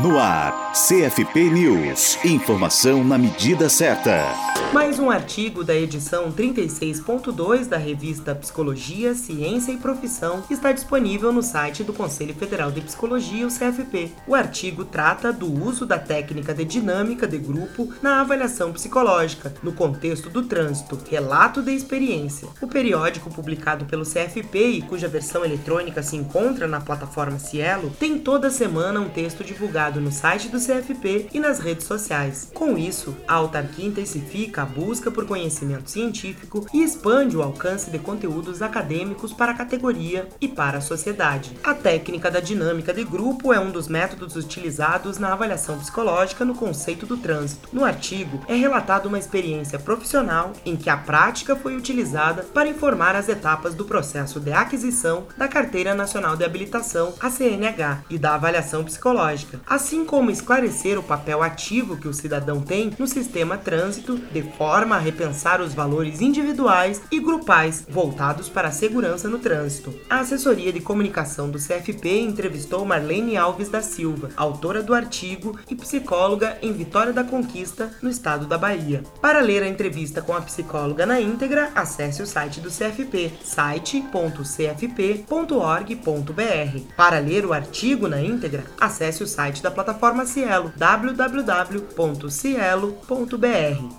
No ar, CFP News. Informação na medida certa. Mais um artigo da edição 36.2 da revista Psicologia, Ciência e Profissão está disponível no site do Conselho Federal de Psicologia, o CFP. O artigo trata do uso da técnica de dinâmica de grupo na avaliação psicológica, no contexto do trânsito, relato de experiência. O periódico publicado pelo CFP e cuja versão eletrônica se encontra na plataforma Cielo tem toda semana um texto divulgado divulgado no site do CFP e nas redes sociais. Com isso, a autarquia intensifica a busca por conhecimento científico e expande o alcance de conteúdos acadêmicos para a categoria e para a sociedade. A técnica da dinâmica de grupo é um dos métodos utilizados na avaliação psicológica no conceito do trânsito. No artigo, é relatada uma experiência profissional em que a prática foi utilizada para informar as etapas do processo de aquisição da Carteira Nacional de Habilitação, a CNH, e da avaliação psicológica assim como esclarecer o papel ativo que o cidadão tem no sistema trânsito, de forma a repensar os valores individuais e grupais voltados para a segurança no trânsito. A assessoria de comunicação do CFP entrevistou Marlene Alves da Silva, autora do artigo e psicóloga em Vitória da Conquista, no estado da Bahia. Para ler a entrevista com a psicóloga na íntegra, acesse o site do CFP, site.cfp.org.br. Para ler o artigo na íntegra, acesse o site da plataforma Cielo, www.cielo.br.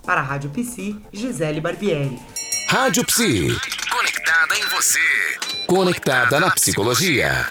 Para a Rádio Psi, Gisele Barbieri. Rádio Psi. Conectada em você. Conectada na psicologia.